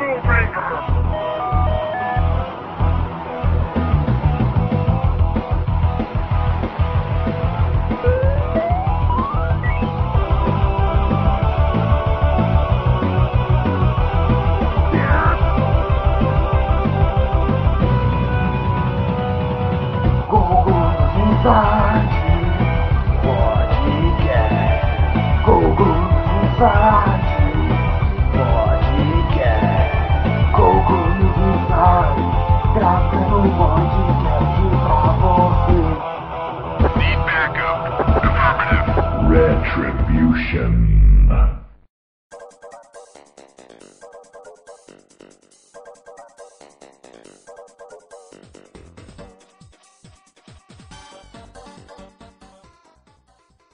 Afro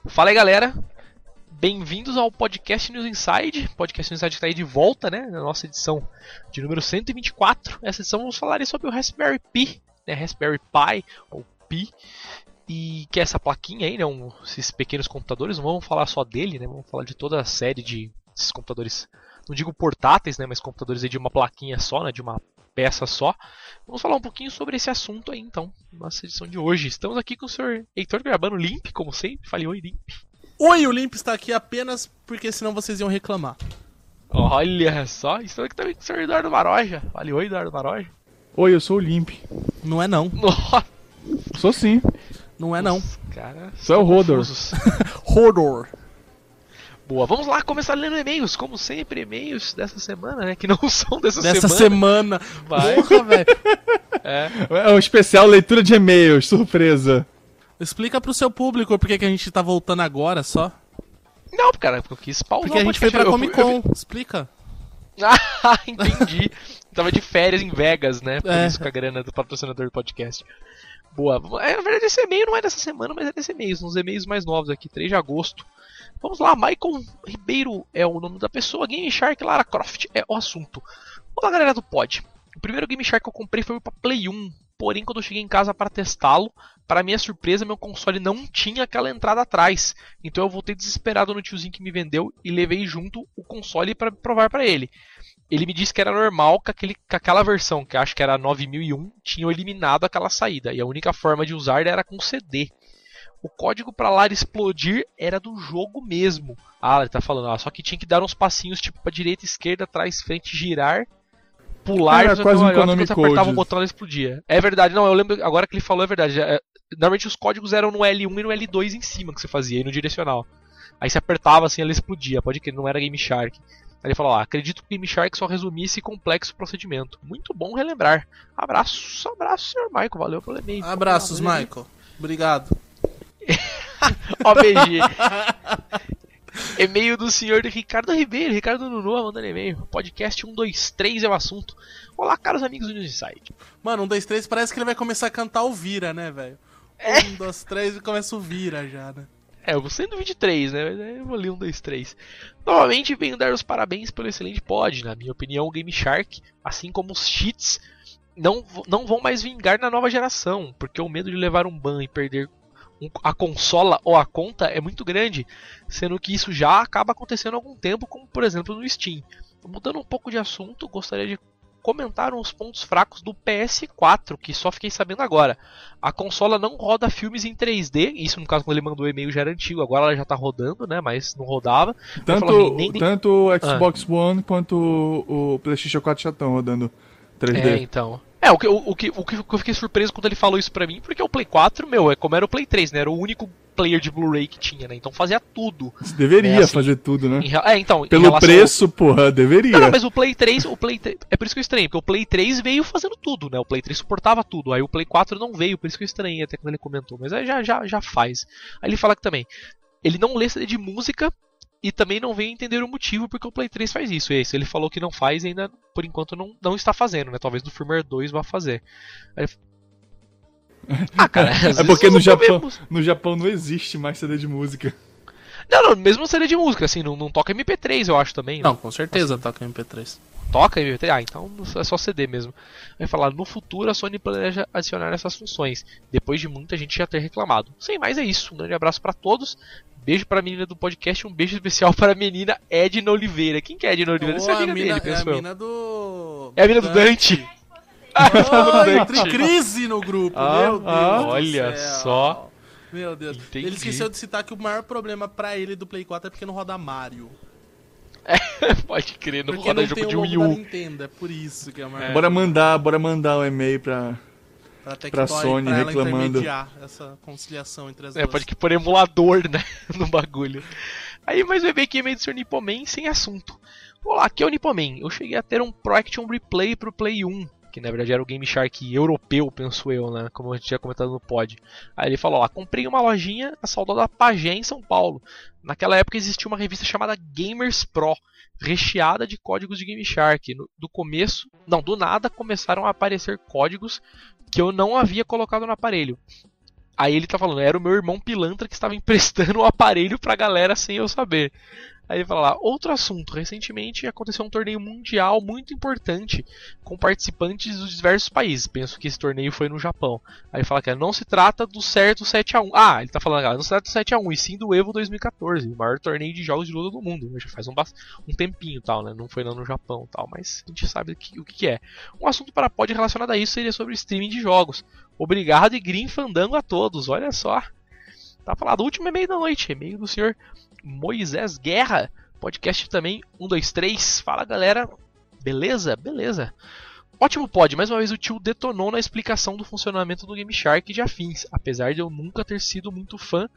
Fala aí galera, bem-vindos ao Podcast News Inside. Podcast News Inside está aí de volta, né? Na nossa edição de número 124. Essa edição vamos falar sobre o Raspberry Pi, né? Raspberry Pi ou Pi. E que é essa plaquinha aí, né? Um, esses pequenos computadores. Não vamos falar só dele, né? Vamos falar de toda a série de esses computadores. Não digo portáteis, né? Mas computadores aí de uma plaquinha só, né? De uma peça só. Vamos falar um pouquinho sobre esse assunto aí então, nossa edição de hoje. Estamos aqui com o senhor Heitor gravando Limp, como sempre. Fale oi, Limp. Oi, o Limp está aqui apenas porque senão vocês iam reclamar. Olha só, estou aqui também com o senhor Eduardo Maroja. Fale oi, Eduardo Maroja. Oi, eu sou o Limp. Não é não. Nossa. Sou sim. Não é não. Cara, Sou é o Rodor. Rodor. Boa, vamos lá começar lendo e-mails, como sempre, e-mails dessa semana, né? Que não são dessa, Dessa semana. semana. Vai. Porra, velho. É. É um especial leitura de e-mails, surpresa. Explica pro seu público por que que a gente tá voltando agora só. Não, cara, porque eu quis pausar Porque a gente foi pra. Comic Eu- Con. Explica. Ah, entendi. Tava de férias em Vegas, né? Por É. isso com a grana do patrocinador do podcast. Boa. É, na verdade, esse e-mail não é dessa semana, mas é desse e-mail. São os e-mails mais novos aqui, 3 de agosto. Vamos lá, Michael Ribeiro é o nome da pessoa, Game Shark Lara Croft é o assunto. Olá, galera do pod. O primeiro Game Shark que eu comprei foi para Play 1, porém quando eu cheguei em casa para testá-lo, para minha surpresa, meu console não tinha aquela entrada atrás. Então eu voltei desesperado no tiozinho que me vendeu e levei junto o console para provar para ele. Ele me disse que era normal que, aquele, que aquela versão, que acho que era 9001, tinha eliminado aquela saída e a única forma de usar era com CD. O código para Lara explodir era do jogo mesmo. Ah, ele tá falando, ah, só que tinha que dar uns passinhos tipo para direita, esquerda, trás, frente, girar, pular Era fazer quase um Konami quando você apertava o botão ela explodia. É verdade, não, eu lembro agora que ele falou é verdade. É, normalmente os códigos eram no L1 e no L2 em cima que você fazia, e no direcional. Aí você apertava assim, ela explodia, pode que não era Game Shark. Aí ele falou, ah, acredito que Shark só resumia esse complexo procedimento. Muito bom relembrar. Abraço, abraço, senhor Michael, valeu pelo e-mail. Abraços, Valeu. Michael. Obrigado. Ó, BG. e-mail do senhor Ricardo Ribeiro, Ricardo Nuno mandando e-mail. Podcast 123 é o assunto. Olá, caros amigos do News Insight. Mano, um, dois, três, parece que ele vai começar a cantar o Vira, né, velho? Um, dois, três e começa o Vira já, né? É, eu sendo 23, né? Eu vou ler um, dois, três. Novamente venho dar os parabéns pelo excelente pod. Na minha opinião, o Game Shark, assim como os cheats, não, não vão mais vingar na nova geração, porque o medo de levar um ban e perder um- a consola ou a conta é muito grande, sendo que isso já acaba acontecendo há algum tempo, como por exemplo no Steam. Mudando um pouco de assunto, gostaria de comentar uns pontos fracos do PS4, que só fiquei sabendo agora. A consola não roda filmes em 3D, isso no caso quando ele mandou o e-mail já era antigo, agora ela já tá rodando, né, mas não rodava. Tanto, nem- nem- tanto o Xbox One quanto o, o PlayStation 4 já estão rodando 3D. É, então. É, o que, o, o que, o que eu fiquei surpreso quando ele falou isso pra mim, porque o Play 4, meu, é como era o Play 3, né? Era o único player de Blu-ray que tinha, né? Então fazia tudo. Você deveria É, assim, fazer tudo, né? Em é, então, Pelo ao- preço, porra, deveria. Não, não, mas o Play 3, o Play 3, é por isso que eu estranhei, porque o Play 3 veio fazendo tudo, né? O Play 3 suportava tudo, aí o Play 4 não veio, por isso que eu estranhei até quando ele comentou, mas aí já, já, já faz. Aí ele fala que também, ele não lê de música e também não vem entender o motivo porque o Play 3 faz isso. É isso, ele falou que não faz e ainda, por enquanto, não, não está fazendo, né? Talvez no firmware 2 vá fazer. Aí ele- Ah, cara, às É vezes porque no Japão, mesmo- no Japão não existe mais CD de música. Não, não, mesmo CD de música, assim, não, não toca MP3, eu acho também. né? Não, com certeza toca MP3. Toca MP3? Ah, então é só CD mesmo. Vai falar, no futuro a Sony planeja adicionar essas funções, depois de muita gente já ter reclamado. Sem mais é isso, um grande abraço pra todos. Beijo pra menina do podcast, um beijo especial para a menina Edna Oliveira. Quem que é Edna Oliveira? Essa é Ou amiga mina, dele, é a mina do. do. É a mina do Dante. Oh, em crise no grupo, Ah, meu Deus. ah. Olha céu. só. Meu Deus. Entendi. Ele esqueceu de citar que o maior problema pra ele do Play 4 é porque não roda Mario. Pode crer, não porque roda não jogo tem de Wii U. Nintendo, é por isso que é o maior Bora mandar, bora mandar um e-mail pra. pra, pra Sony pra reclamando. intermediar essa conciliação entre as É, duas. pode que pôr emulador, né? no bagulho. Aí, mas vai ver aqui e-mail do Sr. Nipoman sem assunto. Olá, aqui é o Nipoman. Eu cheguei a ter um Pro Action Replay pro Play 1, que na verdade era o Game Shark europeu, penso eu, né? Como a gente tinha comentado no pod. Aí ele falou: ó, comprei uma lojinha, a saudosa Pagé em São Paulo. Naquela época existia uma revista chamada Gamers Pro, recheada de códigos de Game Shark. No- do começo, não, do nada começaram a aparecer códigos que eu não havia colocado no aparelho. Aí ele tá falando, era o meu irmão pilantra que estava emprestando o aparelho pra galera sem eu saber. Aí ele fala lá, outro assunto, recentemente aconteceu um torneio mundial muito importante com participantes dos diversos países. Penso que esse torneio foi no Japão. Aí fala que não se trata do certo 7x1. Ah, ele tá falando, não se trata do 7x1, e sim do Evo 2014, o maior torneio de jogos de luta do mundo. Já faz um, um tempinho tal, né? Não foi lá no Japão tal, mas a gente sabe o que, o que é. Um assunto para pod relacionado a isso seria sobre streaming de jogos. Obrigado e green fandango a todos, olha só. Tá falado, último e-mail da noite, e-mail do senhor Moisés Guerra, podcast também 123. Fala galera, beleza? Beleza. Ótimo pod, mais uma vez o tio detonou na explicação do funcionamento do Game Shark de afins, apesar de eu nunca ter sido muito fã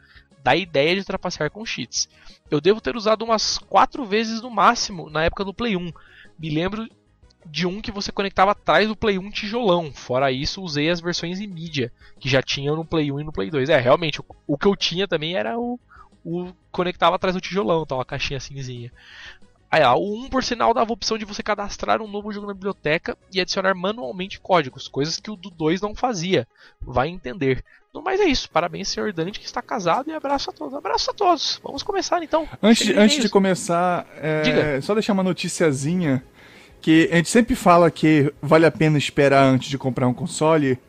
da ideia de trapacear com cheats. Eu devo ter usado umas 4 vezes no máximo na época do Play 1. Me lembro de um que você conectava atrás do Play 1 tijolão. Fora isso, usei as versões em mídia, que já tinham no Play 1 e no Play 2. É, realmente, o, o que eu tinha também era o, o conectava atrás do tijolão, tal, a caixinha cinzinha. Aí, ó, o 1 por sinal dava a opção de você cadastrar um novo jogo na biblioteca e adicionar manualmente códigos, coisas que o do 2 não fazia. Vai entender. No mais é isso. Parabéns, senhor Dante, que está casado, e abraço a todos. Abraço a todos. Vamos começar então. Antes, antes de começar, é, só deixar uma noticiazinha que a gente sempre fala que vale a pena esperar antes de comprar um console.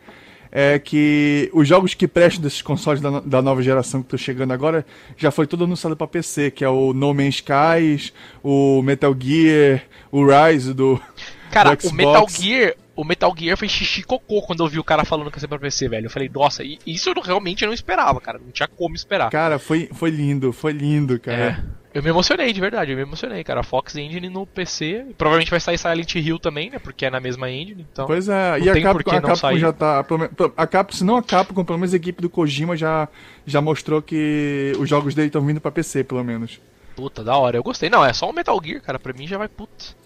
É que os jogos que prestam desses consoles da, da nova geração que estão chegando agora já foi tudo anunciado para PC, que é o No Man's Skies, o Metal Gear, o Rise do, Cara, do o Metal. Gear, o Metal Gear foi xixi cocô quando eu vi o cara falando que ia ser pra PC, velho. Eu falei, nossa, isso eu realmente não esperava, cara. Não tinha como esperar. Cara, foi, foi lindo, foi lindo, cara. É. Eu me emocionei, de verdade, eu me emocionei, cara. Fox Engine no PC. Provavelmente vai sair Silent Hill também, né? Porque é na mesma engine, então. Pois é, e a Capcom, a Capcom já tá. A Capcom, se não a Capcom, pelo menos a equipe do Kojima já, já mostrou que os jogos dele estão vindo pra PC, pelo menos. Puta, da hora. Eu gostei. Não, é só o Metal Gear, cara. Pra mim já vai putz.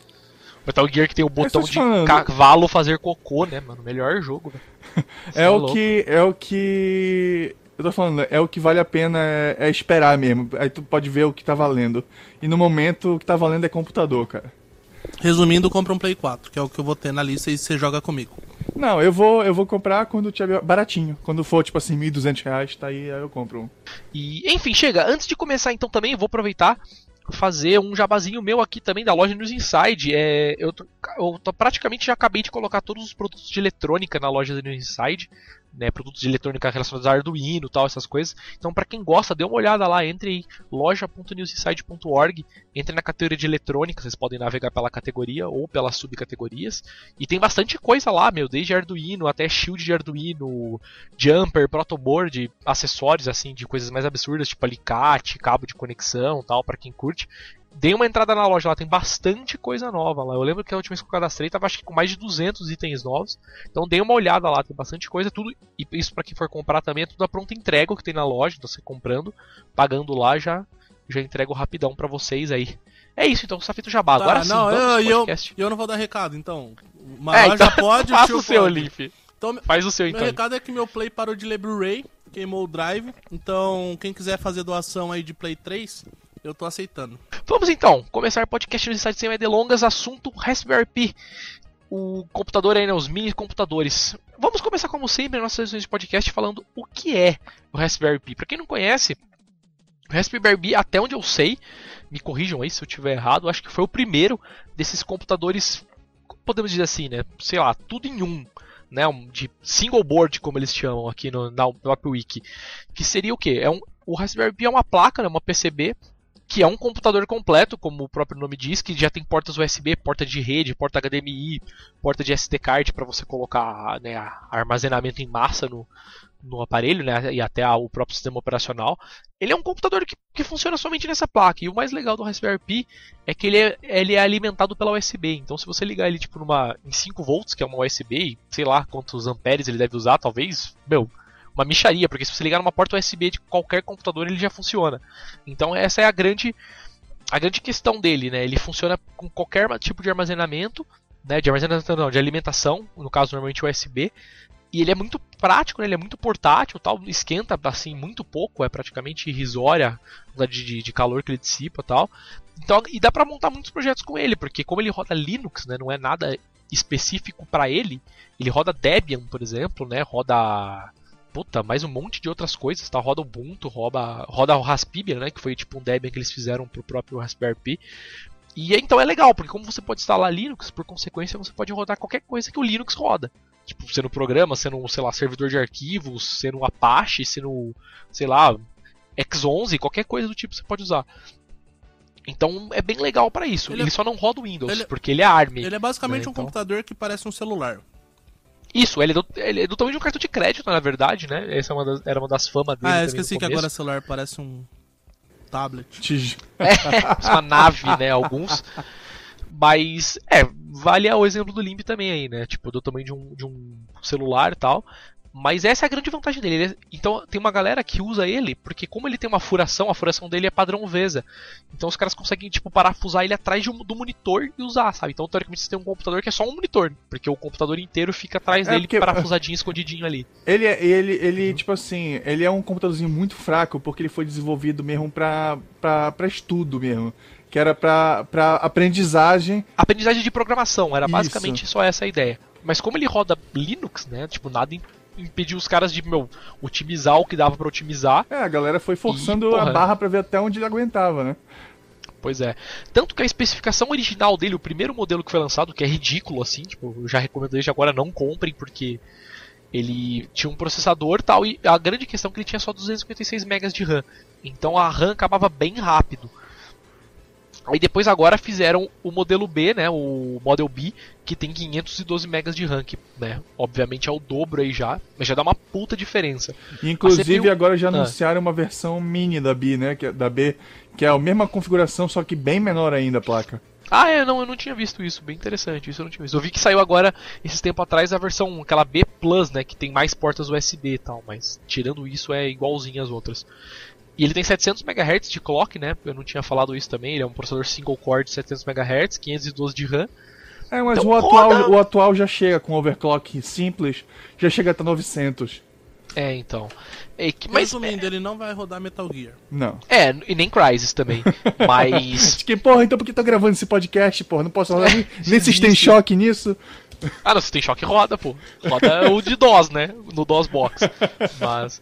Metal Gear que tem o botão tô te de falando. cavalo fazer cocô, né, mano? Melhor jogo, velho. Cê É o louco. que. É o que. Eu tô falando, é o que vale a pena é, é esperar mesmo. Aí tu pode ver o que tá valendo. E no momento o que tá valendo é computador, cara. Resumindo, compra um Play 4, que é o que eu vou ter na lista e você joga comigo. Não, eu vou, eu vou comprar quando tiver baratinho. Quando for, tipo assim, 1.200 reais, tá aí, aí eu compro um. E, enfim, chega. Antes de começar, então, também eu vou aproveitar fazer um jabazinho meu aqui também da loja News Inside. É, eu, tô, eu tô praticamente já acabei de colocar todos os produtos de eletrônica na loja da News Inside. Né, produtos de eletrônica relacionados a Arduino tal, essas coisas. Então, para quem gosta, dê uma olhada lá, entre aí, loja.newsinside.org, entre na categoria de eletrônica, vocês podem navegar pela categoria ou pelas subcategorias. E tem bastante coisa lá, meu, desde Arduino até shield de Arduino, jumper, protoboard, acessórios assim de coisas mais absurdas, tipo alicate, cabo de conexão, tal, para quem curte. Dei uma entrada na loja lá, tem bastante coisa nova lá. Eu lembro que a última vez que eu cadastrei tava acho que com mais de 200 itens novos. Então dei uma olhada lá, tem bastante coisa, tudo e isso para quem for comprar também é tudo a pronta entrega o que tem na loja, então você comprando, pagando lá já já entrego rapidão para vocês aí. É isso então, Safito Jabá. Tá, Agora sim, não, vamos eu, eu, eu não vou dar recado, então. Uma É, então, pode, o faça tio o seu, pode. Leaf. Então, Faz o seu meu então. recado é que meu Play parou de ler Blu-ray, queimou o drive. Então, quem quiser fazer doação aí de Play 3, eu tô aceitando. Vamos então começar o podcast no site sem mais delongas, assunto Raspberry Pi. O computador aí, né, os mini computadores. Vamos começar como sempre nossas sessões de podcast falando o que é o Raspberry Pi. Para quem não conhece, o Raspberry Pi, até onde eu sei, me corrijam aí se eu estiver errado, acho que foi o primeiro desses computadores, podemos dizer assim, né, sei lá, tudo em um. Né, de single board, como eles chamam aqui no, na próprio wiki. Que seria o que? É um, o Raspberry Pi é uma placa, né, uma PCB, que é um computador completo, como o próprio nome diz, que já tem portas USB, porta de rede, porta HDMI, porta de SD card para você colocar né, armazenamento em massa no, no aparelho, né, e até o próprio sistema operacional. Ele é um computador que, que funciona somente nessa placa. E o mais legal do Raspberry Pi é que ele é, ele é alimentado pela USB. Então, se você ligar ele tipo numa em 5 volts, que é uma USB, sei lá quantos amperes ele deve usar, talvez, meu, uma micharia, porque se você ligar numa porta USB de qualquer computador, ele já funciona. Então, essa é a grande a grande questão dele, né? Ele funciona com qualquer tipo de armazenamento, né, de armazenamento não, de alimentação, no caso normalmente USB, e ele é muito prático, né? ele é muito portátil, tal, esquenta assim muito pouco, é praticamente irrisória a de, de, calor que ele dissipa, tal. Então, e dá para montar muitos projetos com ele, porque como ele roda Linux, né, não é nada específico para ele, ele roda Debian, por exemplo, né, roda puta, mais um monte de outras coisas, tá? Roda Ubuntu, roda, roda o Raspbian, né, que foi tipo um Debian que eles fizeram pro próprio Raspberry Pi. E então é legal, porque como você pode instalar Linux, por consequência você pode rodar qualquer coisa que o Linux roda. Tipo, sendo programa, sendo, sei lá, servidor de arquivos, sendo Apache, sendo, sei lá, X11, qualquer coisa do tipo você pode usar. Então é bem legal para isso. Ele, ele, só não roda o Windows, ele, porque ele é ARM. Ele é basicamente né, um então... computador que parece um celular. Isso, ele é, do, ele é do tamanho de um cartão de crédito, na verdade, né? Essa é uma das, era uma das famas dele. Ah, eu esqueci que agora celular parece um tablet. É, uma nave, né? Alguns. Mas, é, vale o exemplo do Limb também aí, né? Tipo, do tamanho de um, de um celular e tal. Mas essa é a grande vantagem dele. É, então tem uma galera que usa ele, porque como ele tem uma furação, a furação dele é padrão VESA. Então os caras conseguem, tipo, parafusar ele atrás um, do monitor e usar, sabe? Então teoricamente você tem um computador que é só um monitor, porque o computador inteiro fica atrás é dele porque... parafusadinho, escondidinho ali. Ele, é, ele, ele uhum. tipo assim, ele é um computadorzinho muito fraco, porque ele foi desenvolvido mesmo pra, pra, pra estudo mesmo que era para aprendizagem. Aprendizagem de programação, era Isso. basicamente só essa a ideia. Mas como ele roda Linux, né? Tipo, nada impediu os caras de, meu, otimizar o que dava para otimizar. É, a galera foi forçando e, a barra para ver até onde ele aguentava, né? Pois é. Tanto que a especificação original dele, o primeiro modelo que foi lançado, que é ridículo assim, tipo, eu já recomendo desde agora não comprem porque ele tinha um processador tal e a grande questão é que ele tinha só 256 MB de RAM. Então a RAM acabava bem rápido. Aí depois agora fizeram o modelo B, né, o Model B, que tem 512 MB de RAM, né, obviamente é o dobro aí já, mas já dá uma puta diferença. Inclusive CPU... agora já ah. anunciaram ah. uma versão mini da B, né, que é, da B, que é a mesma configuração, só que bem menor ainda a placa. Ah, é, não, eu não tinha visto isso, bem interessante, isso eu não tinha visto. Eu vi que saiu agora, esses tempo atrás, a versão, aquela B Plus, né, que tem mais portas USB e tal, mas tirando isso é igualzinho às outras. E ele tem 700 MHz de clock, né? Eu não tinha falado isso também. Ele é um processador single core de 700 MHz, 512 de RAM. É, mas então, o, atual, o atual já chega com overclock simples, já chega até 900. É, então. É, que, mas Resumindo, é... ele não vai rodar Metal Gear. Não. É, e nem Crysis também. mas. que, porra, então por que tô gravando esse podcast, porra? Não posso rodar é, nem System Shock nisso. Ah, não, System Shock roda, pô. Roda o de DOS, né? No DOS Box. Mas.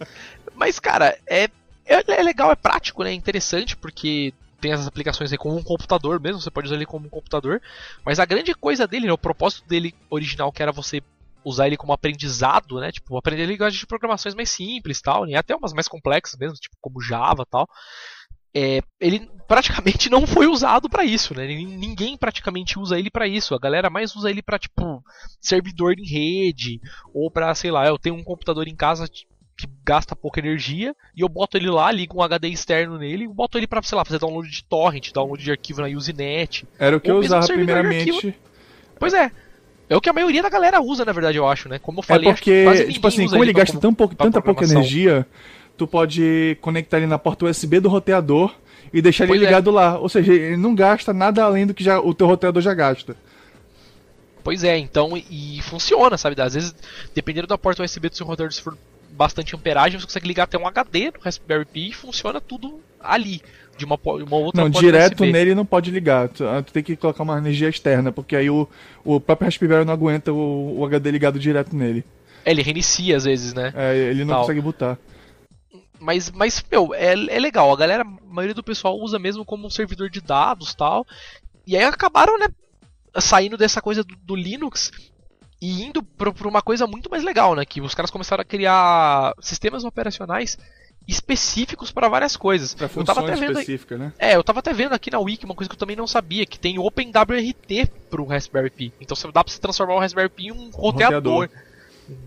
Mas, cara, é é, é legal, é prático, né? É interessante porque tem essas aplicações aí como um computador mesmo, você pode usar ele como um computador. Mas a grande coisa dele, né, o propósito dele original, que era você usar ele como aprendizado, né? Tipo, aprender linguagem de programações mais simples tal, né? Até umas mais complexas mesmo, tipo como Java tal. É, ele praticamente não foi usado para isso, né? Ninguém praticamente usa ele para isso. A galera mais usa ele para tipo servidor em rede ou para, sei lá, eu tenho um computador em casa que gasta pouca energia e eu boto ele lá, ligo um HD externo nele e boto ele para, sei lá, fazer download de torrent, download de arquivo na Usenet. Era o que eu usava primeiramente. Pois é. É o que a maioria da galera usa, na verdade, eu acho, né? Como eu falei, é porque, tipo assim, como ele gasta tão pouco, tanta pouca energia, tu pode conectar ele na porta USB do roteador e deixar ele pois é. ligado é. lá. Ou seja, ele não gasta nada além do que já, o teu roteador já gasta. Pois é, então, e funciona, sabe? Às vezes, dependendo da porta USB do seu roteador, se for bastante amperagem, você consegue ligar até um HD no Raspberry Pi e funciona tudo ali. De uma, uma outra Não, direto USB. nele não pode ligar. Tu, ah, tu, tem que colocar uma energia externa, porque aí o, o próprio Raspberry não aguenta o, o HD ligado direto nele. É, ele reinicia às vezes, né? É, ele não Tal. consegue botar. Mas, mas meu, é, é legal. A galera, a maioria do pessoal usa mesmo como um servidor de dados tal. E aí acabaram, né, saindo dessa coisa do, do Linux e indo para uma coisa muito mais legal, né? Que os caras começaram a criar sistemas operacionais específicos para várias coisas. Pra eu tava até vendo específicas, né? É, eu tava até vendo aqui na Wiki uma coisa que eu também não sabia, que tem OpenWRT pro Raspberry Pi. Então você- dá pra você transformar o Raspberry Pi em um roteador.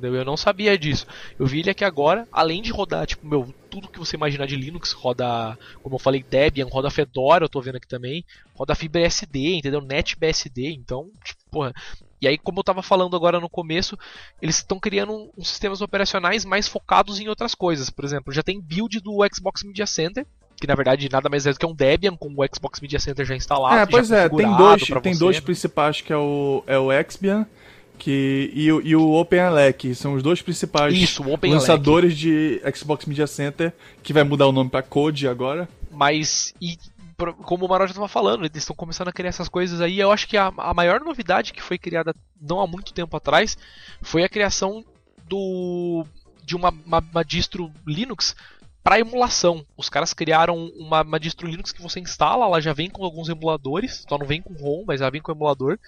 Eu não sabia disso. Eu vi ele aqui agora, além de rodar, tipo, meu, tudo que você imaginar de Linux, roda, como eu falei, Debian, roda Fedora, eu tô vendo aqui também, roda FibreSD, entendeu? NetBSD, então, tipo, porra. E aí, como eu tava falando agora no começo, eles estão criando um- uns sistemas operacionais mais focados em outras coisas. Por exemplo, já tem build do Xbox Media Center, que na verdade nada mais é do que um Debian com o Xbox Media Center já instalado. É, pois é, tem dois, tem você, dois né? principais que é o, é o Exbian que, e, o- e o OpenELEC, são os dois principais Isso, lançadores de Xbox Media Center, que vai mudar o nome pra Code agora. Mas, e como o Marol já estava falando, eles estão começando a criar essas coisas aí. Eu acho que a, a maior novidade que foi criada não há muito tempo atrás foi a criação do de uma, uma, uma distro Linux para emulação. Os caras criaram uma, uma distro Linux que você instala, ela já vem com alguns emuladores, só não vem com ROM, mas já vem com emulador.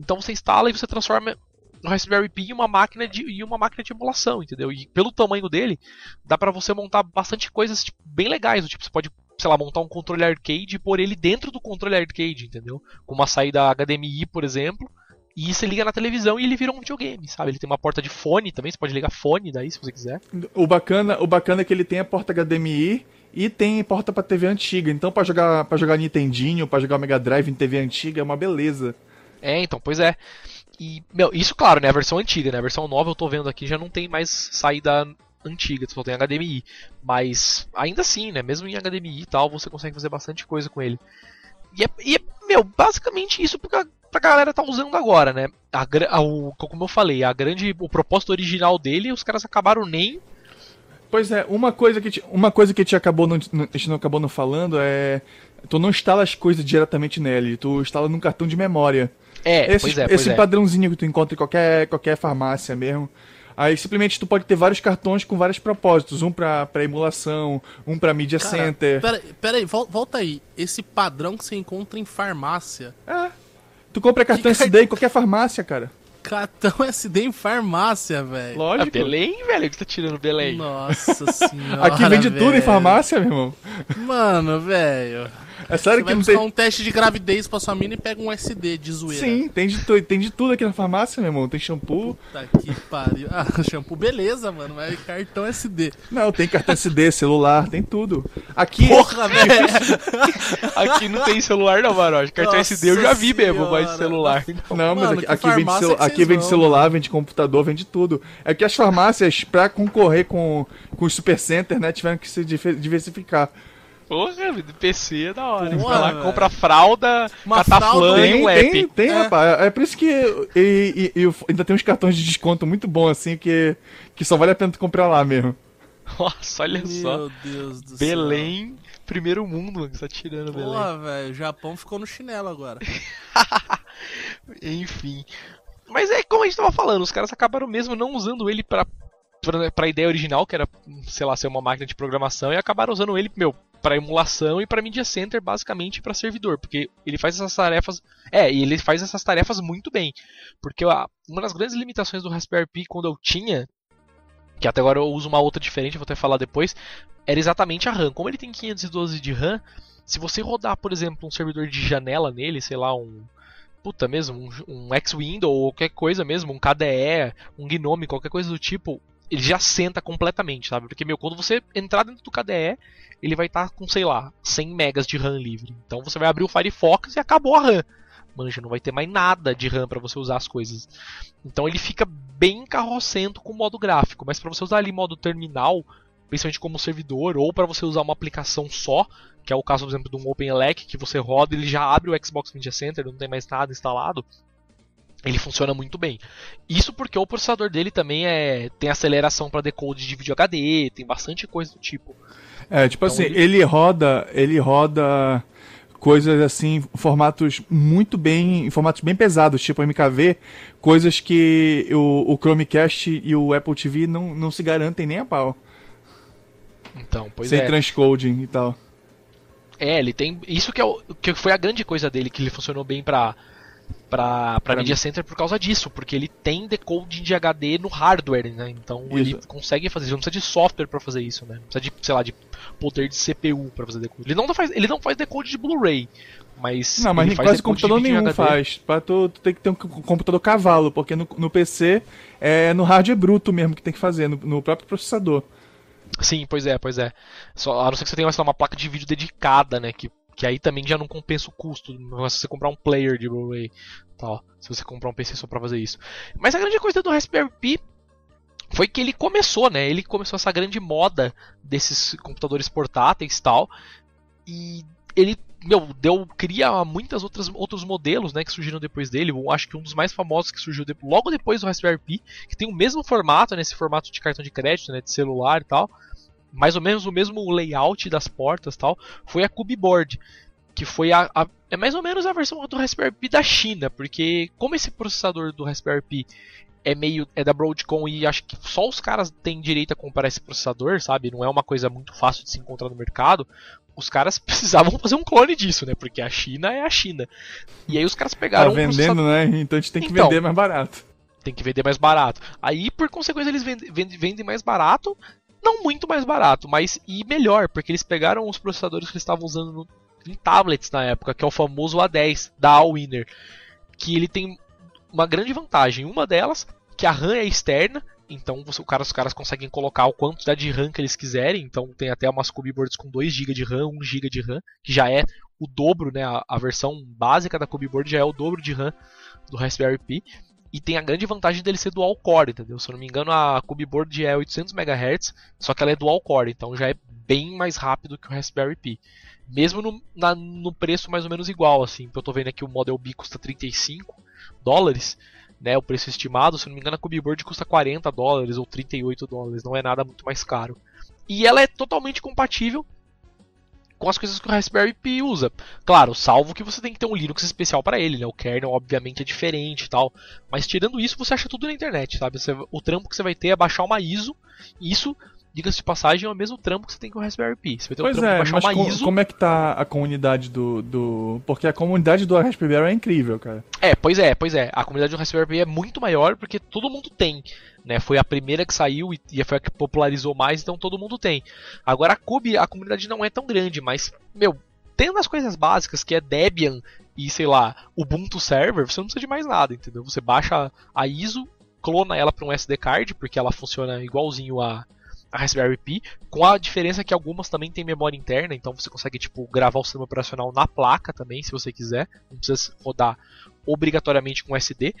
Então você instala e você transforma o Raspberry Pi em uma máquina de em uma máquina de emulação, entendeu? E pelo tamanho dele, dá pra você montar bastante coisas tipo, bem legais, tipo você pode sei lá, montar um controle arcade e pôr ele dentro do controle arcade, entendeu? Com uma saída HDMI, por exemplo, e você liga na televisão e ele vira um videogame, sabe? Ele tem uma porta de fone também, você pode ligar fone daí se você quiser. O bacana, o bacana é que ele tem a porta HDMI e tem porta pra TV antiga. Então pra jogar para jogar Nintendinho, pra jogar Mega Drive em TV antiga é uma beleza. É, então, pois é. E, meu, isso claro, né? A versão antiga, né? A versão nova eu tô vendo aqui já não tem mais saída antiga, só tem HDMI. Mas ainda assim, né? Mesmo em HDMI e tal, você consegue fazer bastante coisa com ele. E é, e é, meu, basicamente isso porque a, pra galera tá usando agora, né? A, a- o, como eu falei, a grande, o propósito original dele, os caras acabaram nem. Pois é, uma coisa que te- uma coisa que a gente acabou não, não- a gente não acabou não falando é tu não instala as coisas diretamente nele, tu instala num cartão de memória. É, esse pois é, pois esse é. padrãozinho que tu encontra em qualquer qualquer farmácia mesmo. Aí simplesmente tu pode ter vários cartões com vários propósitos, um pra, pra emulação, um pra media Cara, center. Pera, pera aí, vol- volta aí. Esse padrão que você encontra em farmácia. É. Tu compra cartão SD em qualquer farmácia, cara. Cartão SD em farmácia, velho. É Lógico. Belém, velho, que tá tirando Belém. Nossa senhora. Aqui vende tudo em farmácia, meu irmão. Mano, velho. É sério Você que vai não tem. um teste de gravidez pra sua mina e pega um SD de zoeira. Sim, tem de, tu... tem de tudo aqui na farmácia, meu irmão. Tem shampoo. Puta que pariu. Ah, shampoo, beleza, mano. Mas cartão SD. Não, tem cartão SD, celular, tem tudo. Aqui. Porra, velho. Aqui não tem celular não, Maroja. Cartão Nossa SD eu já vi mesmo, senhora. mas celular. não. Não, mas Mano, aqui, aqui vende, celu- que aqui vende vão? celular, vende computador, vende tudo. É que as farmácias, pra concorrer com, com os supercenter, né, tiveram que se diversificar. Porra, do PC é da hora. Porra, Vai lá, compra fralda, cataflã e Tem, um tem, app. tem, É. rapaz. É por isso que. E, e- e ainda tem uns cartões de desconto muito bons, assim, que, que só vale a pena tu comprar lá mesmo. Nossa, olha só. Meu Deus do Belém, primeiro mundo, mano, que tá tirando céu. Belém. Porra, velho. O Japão ficou no chinelo agora. Enfim. Mas é como a gente tava falando, os caras acabaram mesmo não usando ele pra, pra, pra ideia original, que era, sei lá, ser uma máquina de programação, e acabaram usando ele, meu, pra emulação e pra media center, basicamente pra servidor, porque ele faz essas tarefas. É, e ele faz essas tarefas muito bem. Porque a, uma das grandes limitações do Raspberry Pi quando eu tinha, que até agora eu uso uma outra diferente, vou até falar depois, era exatamente a RAM. Como ele tem 512 de RAM, se você rodar, por exemplo, um servidor de janela nele, sei lá, um. Puta mesmo, um, um X-Window ou qualquer coisa mesmo, um KDE, um Gnome, qualquer coisa do tipo, ele já senta completamente, sabe? Porque, meu, quando você entrar dentro do KDE, ele vai estar com, sei lá, 100 megas de RAM livre. Então você vai abrir o Firefox e acabou a RAM. Manja, não vai ter mais nada de RAM para você usar as coisas. Então ele fica bem carrocento com o modo gráfico, mas para você usar ali modo terminal, principalmente como servidor, ou para você usar uma aplicação só, que é o caso, por exemplo, de um OpenELEC, que você roda, ele já abre o Xbox Media Center, não tem mais nada instalado. Ele funciona muito bem. Isso porque o processador dele também é tem aceleração para decode de vídeo HD, tem bastante coisa do tipo. É, tipo Então assim, ele- ele... roda, ele roda coisas assim, formatos muito bem, em formatos bem pesados, tipo MKV, coisas que o, o Chromecast e o Apple TV não, não se garantem nem a pau. Então, pois sem é. transcoding e tal. É, ele tem. Isso que, é o, que foi a grande coisa dele, que ele funcionou bem pra, pra, pra Media Center por causa disso, porque ele tem decoding de HD no hardware, né? Então isso. ele consegue fazer isso, não precisa de software para fazer isso, né? Não precisa de, sei lá, de poder de CPU para fazer decode. Ele não faz, ele não faz decode de Blu-ray, mas Não, mas quase computador nenhum HD. faz. Pra tu, tu, tem que ter um computador cavalo, porque no, no PC é no hardware bruto mesmo que tem que fazer, no, no próprio processador. Sim, pois é, pois é. Só, a não ser que você tenha uma placa de vídeo dedicada, né? Que que aí também já não compensa o custo. Se você comprar um player de Blu-ray, tal. Se você comprar um PC só para fazer isso. Mas a grande coisa do Raspberry Pi foi que ele começou, né? Ele começou essa grande moda desses computadores portáteis e tal. E ele, meu, deu cria muitas outras outros modelos, né, que surgiram depois dele. Eu acho que um dos mais famosos que surgiu de, logo depois do Raspberry Pi, que tem o mesmo formato, né, formato de cartão de crédito, né, de celular e tal mais ou menos o mesmo layout das portas tal, foi a Cubeboard, que foi a, a, é mais ou menos a versão do Raspberry Pi da China, porque como esse processador do Raspberry Pi é meio é da Broadcom e acho que só os caras têm direito a comprar esse processador, sabe? Não é uma coisa muito fácil de se encontrar no mercado. Os caras precisavam fazer um clone disso, né? Porque a China é a China. E aí os caras pegaram tá vendendo, um né? Então a gente tem que então, vender mais barato. Tem que vender mais barato. Aí, por consequência, eles vendem, vendem mais barato não muito mais barato, mas e melhor, porque eles pegaram os processadores que eles estavam usando no, em tablets na época, que é o famoso A10 da Allwinner, que ele tem uma grande vantagem. Uma delas, que a RAM é externa, então você, cara, os caras conseguem colocar o quantidade de RAM que eles quiserem. Então tem até umas cubeboards com 2 GB de RAM, 1 GB de RAM, que já é o dobro, né? A, a versão básica da cubeboard já é o dobro de RAM do Raspberry Pi. E tem a grande vantagem dele ser dual core, entendeu? Se eu não me engano, a Cubeboard é 800 MHz, só que ela é dual core, então já é bem mais rápido que o Raspberry Pi. Mesmo no, na, no preço mais ou menos igual, assim, eu tô vendo aqui o Model B custa 35 dólares, né, o preço estimado, se eu não me engano a Cubeboard custa 40 dólares ou 38 dólares, não é nada muito mais caro. E ela é totalmente compatível com as coisas que o Raspberry Pi usa. Claro, salvo que você tem que ter um Linux especial para ele, né? O kernel obviamente é diferente e tal. Mas tirando isso, você acha tudo na internet, sabe? Você, o trampo que você vai ter é baixar uma ISO. E isso diga-se de passagem, é o mesmo trampo que você tem com o Raspberry Pi. Você vai ter pois um trampo é, baixar uma com, ISO. Como é que tá a comunidade do, do. Porque a comunidade do Raspberry é incrível, cara. É, pois é, pois é. A comunidade do Raspberry Pi é muito maior porque todo mundo tem. Né? Foi a primeira que saiu e foi a que popularizou mais, então todo mundo tem. Agora a Cube, a comunidade não é tão grande, mas, meu, tendo as coisas básicas, que é Debian e, sei lá, Ubuntu Server, você não precisa de mais nada, entendeu? Você baixa a ISO, clona ela para um SD card, porque ela funciona igualzinho a, a Raspberry Pi, com a diferença que algumas também têm memória interna, então você consegue tipo gravar o sistema operacional na placa também, se você quiser, não precisa rodar obrigatoriamente com SD.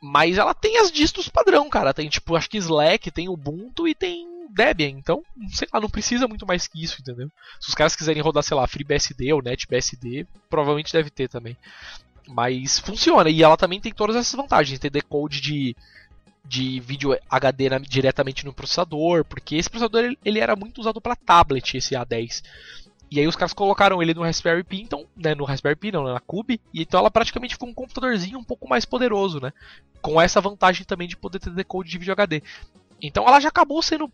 Mas ela tem as distros padrão, cara. Tem tipo, acho que Slack, tem Ubuntu e tem Debian. Então, sei lá, não precisa muito mais que isso, entendeu? Se os caras quiserem rodar, sei lá, FreeBSD ou NetBSD, provavelmente deve ter também. Mas funciona. E ela também tem todas essas vantagens. Tem decode de, de vídeo HD na, diretamente no processador. Porque esse processador ele, ele era muito usado para tablet, esse A10. E aí os caras colocaram ele no Raspberry Pi, então, né, no Raspberry Pi não, na Cube, e então ela praticamente ficou um computadorzinho um pouco mais poderoso, né? Com essa vantagem também de poder ter decode de vídeo HD. Então ela já acabou sendo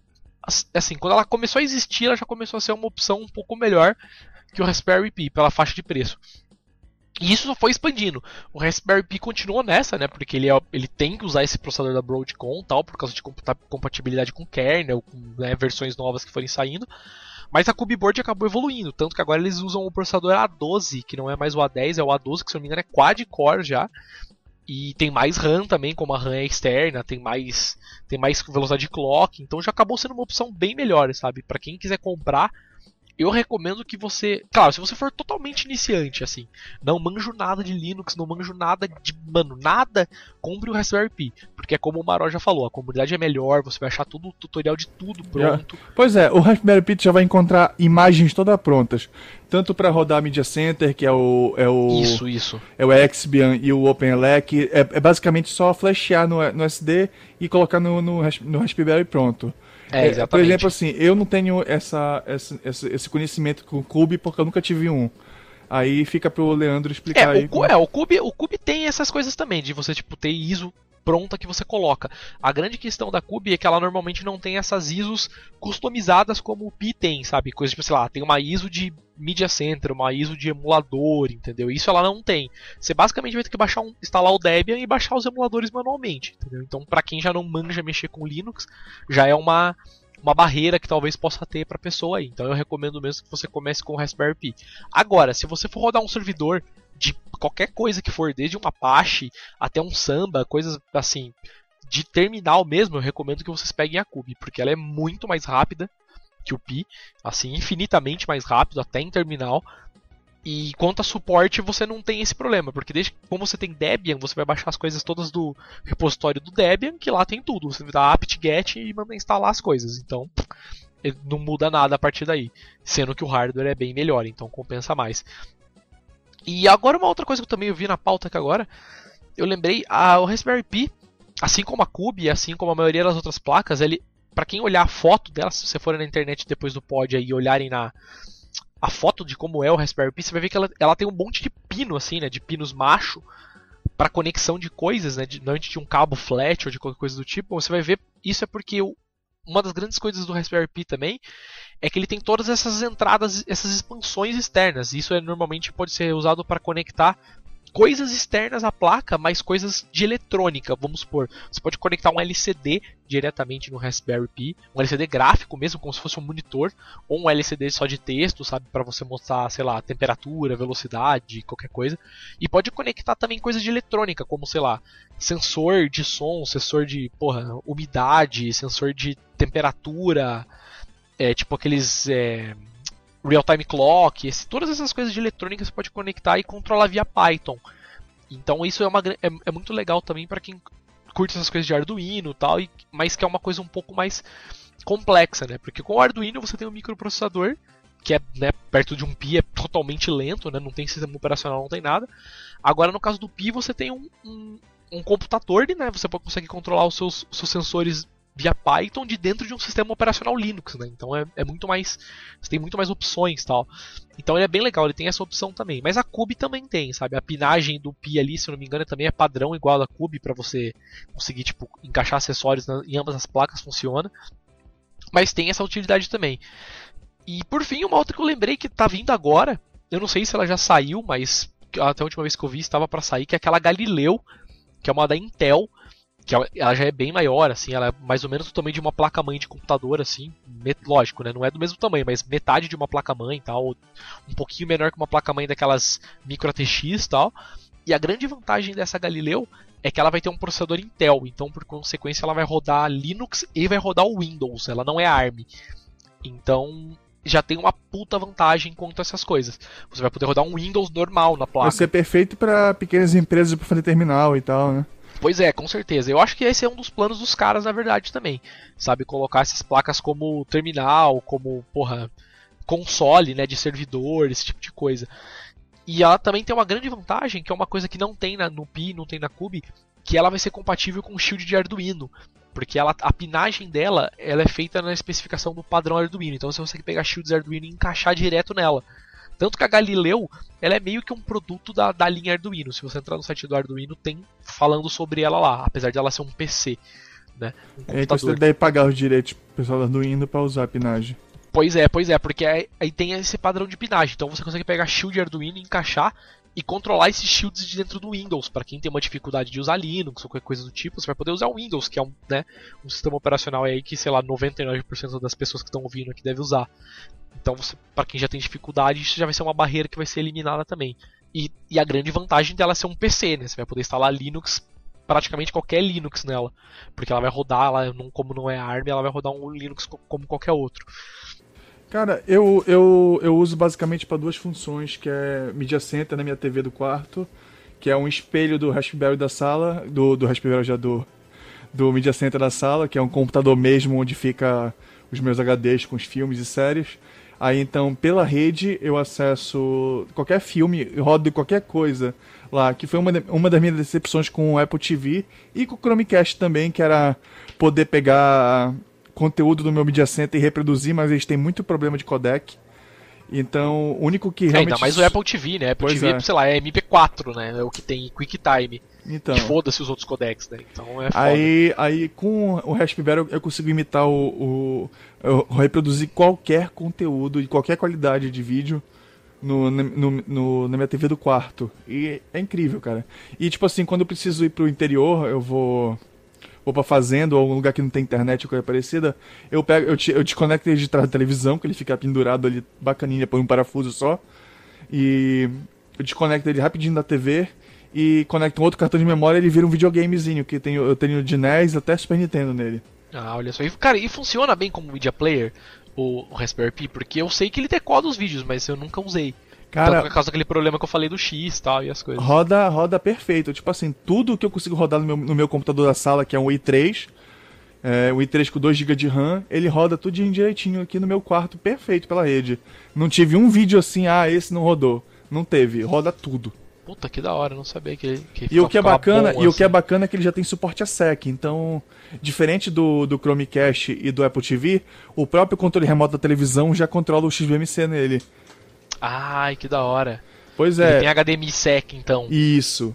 assim, quando ela começou a existir, ela já começou a ser uma opção um pouco melhor que o Raspberry Pi pela faixa de preço. E isso só foi expandindo. O Raspberry Pi continuou nessa, né? Porque ele, é, ele tem que usar esse processador da Broadcom tal, por causa de compatibilidade com kernel, com né, versões novas que forem saindo. Mas a Cubeboard acabou evoluindo, tanto que agora eles usam o processador A12, que não é mais o A10, é o A12, que se não me engano é quad-core já. E tem mais RAM também, como a RAM é externa, tem mais tem mais velocidade de clock, então já acabou sendo uma opção bem melhor, sabe? Para quem quiser comprar eu recomendo que você. Claro, se você for totalmente iniciante, assim, não manjo nada de Linux, não manjo nada de. Mano, nada, compre o Raspberry Pi. Porque é como o Maró já falou, a comunidade é melhor, você vai achar tudo, tutorial de tudo pronto. Pois é, o Raspberry Pi já vai encontrar imagens todas prontas. Tanto para rodar a Media Center, que é o. É o isso, isso. É o Xbian e o OpenELEC. É, é basicamente só flashear no, no SD e colocar no, no, no Raspberry pronto. É, exatamente. Por exemplo, assim, eu não tenho essa, essa, esse conhecimento com o Cube porque eu nunca tive um. Aí fica pro Leandro explicar é, aí. O, é, o Cube, o Cube tem essas coisas também, de você, tipo, ter ISO pronta que você coloca. A grande questão da Cube é que ela normalmente não tem essas ISOs customizadas como o Pi tem, sabe? Coisa tipo, sei lá, tem uma ISO de Media Center, uma ISO de emulador, entendeu? Isso ela não tem. Você basicamente vai ter que baixar um, instalar o Debian e baixar os emuladores manualmente, entendeu? Então, para quem já não manja mexer com Linux, já é uma uma barreira que talvez possa ter para pessoa aí. Então eu recomendo mesmo que você comece com o Raspberry Pi. Agora, se você for rodar um servidor de qualquer coisa que for, desde um Apache até um Samba, coisas assim, de terminal mesmo, eu recomendo que vocês peguem a Cube, porque ela é muito mais rápida que o Pi, assim, infinitamente mais rápido, até em terminal. E quanto a suporte, você não tem esse problema, porque desde como você tem Debian, você vai baixar as coisas todas do repositório do Debian, que lá tem tudo. Você dá apt-get e manda instalar as coisas. Então, não muda nada a partir daí, sendo que o hardware é bem melhor, então compensa mais. E agora uma outra coisa que eu também vi na pauta aqui agora, eu lembrei, a, o Raspberry Pi, assim como a Cube, assim como a maioria das outras placas, ele, para quem olhar a foto dela, se você for na internet depois do pod aí e olharem na a foto de como é o Raspberry Pi, você vai ver que ela, ela tem um monte de pino assim, né, de pinos macho para conexão de coisas, né, de, de um cabo flat ou de qualquer coisa do tipo. Você vai ver isso é porque o, uma das grandes coisas do Raspberry Pi também é que ele tem todas essas entradas, essas expansões externas. Isso é, normalmente pode ser usado para conectar coisas externas à placa, mas coisas de eletrônica, vamos supor. Você pode conectar um LCD diretamente no Raspberry Pi, um LCD gráfico mesmo, como se fosse um monitor, ou um LCD só de texto, sabe, para você mostrar, sei lá, temperatura, velocidade, qualquer coisa. E pode conectar também coisas de eletrônica, como, sei lá, sensor de som, sensor de, porra, umidade, sensor de temperatura, é, tipo aqueles é, real-time clock, esse, todas essas coisas de eletrônica você pode conectar e controlar via Python. Então isso é, uma, é, é muito legal também para quem curte essas coisas de Arduino tal, e, mas que é uma coisa um pouco mais complexa, né? Porque com o Arduino você tem um microprocessador que é né, perto de um Pi é totalmente lento, né? Não tem sistema operacional, não tem nada. Agora no caso do Pi você tem um, um, um computador, né? Você consegue controlar os seus, os seus sensores via Python de dentro de um sistema operacional Linux, né? Então é, é, muito mais. Você tem muito mais opções tal. Então ele é bem legal, ele tem essa opção também. Mas a Cube também tem, sabe? A pinagem do Pi ali, se eu não me engano, também é padrão igual da Cube para você conseguir, tipo, encaixar acessórios na, em ambas as placas, funciona. Mas tem essa utilidade também. E por fim, uma outra que eu lembrei que tá vindo agora. Eu não sei se ela já saiu, mas até a última vez que eu vi estava para sair, que é aquela Galileu, que é uma da Intel que ela já é bem maior, assim, ela é mais ou menos do tamanho de uma placa-mãe de computador, assim, lógico, né, não é do mesmo tamanho, mas metade de uma placa-mãe tal, um pouquinho menor que uma placa-mãe daquelas micro ATX tal, e a grande vantagem dessa Galileu é que ela vai ter um processador Intel, então por consequência ela vai rodar Linux e vai rodar o Windows, ela não é ARM. Então já tem uma puta vantagem quanto a essas coisas. Você vai poder rodar um Windows normal na placa. Vai ser perfeito para pequenas empresas para fazer terminal e tal, né? Pois é, com certeza. Eu acho que esse é um dos planos dos caras, na verdade, também. Sabe, colocar essas placas como terminal, como, porra, console, né, de servidor, esse tipo de coisa. E ela também tem uma grande vantagem, que é uma coisa que não tem na, no Pi, não tem na Cube, que ela vai ser compatível com o Shield de Arduino. Porque ela, a pinagem dela ela é feita na especificação do padrão Arduino. Então você consegue pegar shields Arduino e encaixar direto nela. Tanto que a Galileu, ela é meio que um produto da, da linha Arduino. Se você entrar no site do Arduino, tem falando sobre ela lá, apesar de ela ser um PC. Né? Um é, então você deve pagar os direitos pro pessoal do Arduino para usar a pinagem. Pois é, pois é, porque aí tem esse padrão de pinagem. Então você consegue pegar shield Arduino, encaixar e controlar esses shields de dentro do Windows. Para quem tem uma dificuldade de usar Linux ou qualquer coisa do tipo, você vai poder usar o Windows, que é um, né, um sistema operacional aí que, sei lá, 99% das pessoas que estão ouvindo aqui deve usar. Então, para quem já tem dificuldade, isso já vai ser uma barreira que vai ser eliminada também. E, e, a grande vantagem dela é ser um PC, né? Você vai poder instalar Linux, praticamente qualquer Linux nela. Porque ela vai rodar, ela não, como não é ARM, ela vai rodar um Linux como qualquer outro. Cara, eu, eu, eu uso basicamente para duas funções, que é Media Center na minha TV do quarto, que é um espelho do Raspberry da sala, do, do Raspberry já do, do Media Center da sala, que é um computador mesmo onde fica os meus HDs com os filmes e séries. Aí então, pela rede, eu acesso qualquer filme, rodo qualquer coisa lá, que foi uma, de, uma das minhas decepções com o Apple TV e com o Chromecast também, que era poder pegar conteúdo do meu Media Center e reproduzir, mas eles têm muito problema de codec. Então, o único que É, realmente. ainda mais o Apple TV, né? Apple Pois TV, é. sei lá, é MP4, né? É o que tem QuickTime. Então. E foda-se os outros codecs, né? Então é foda. Aí, aí com o Raspberry eu, eu consigo imitar o, o. Eu reproduzir qualquer conteúdo de qualquer qualidade de vídeo no, no, no- na minha TV do quarto. E é incrível, cara. E tipo assim, quando eu preciso ir pro interior, eu vou. Vou pra fazenda ou algum lugar que não tem internet ou coisa parecida, eu pego, eu, te- eu desconecto ele de trás da televisão, que ele fica pendurado ali bacaninha por um parafuso só. E eu desconecto ele rapidinho da TV e conecto um outro cartão de memória ele vira um videogamezinho, que tenho, eu tenho de NES até Super Nintendo nele. Ah, olha só. E, cara, e funciona bem como media player o, o Raspberry Pi? Porque eu sei que ele decoda os vídeos, mas eu nunca usei. Então, Cara, por causa daquele problema que eu falei do X e tal e as coisas. roda, roda perfeito. Tipo assim, tudo que eu consigo rodar no meu, no meu computador da sala, que é um i3, é, um i3 com 2GB de RAM, ele roda tudinho direitinho aqui no meu quarto, perfeito pela rede. Não tive um vídeo assim, ah, esse não rodou. Não teve, roda tudo. Puta, que da hora, eu não sabia que, que E o que é bacana, e o que é assim. bacana é que ele já tem suporte a SEC. Então, diferente do, do Chromecast e do Apple TV, o próprio controle remoto da televisão já controla o XBMC nele. Ai, que da hora. Pois Ele é, tem HDMI SEC, então. isso.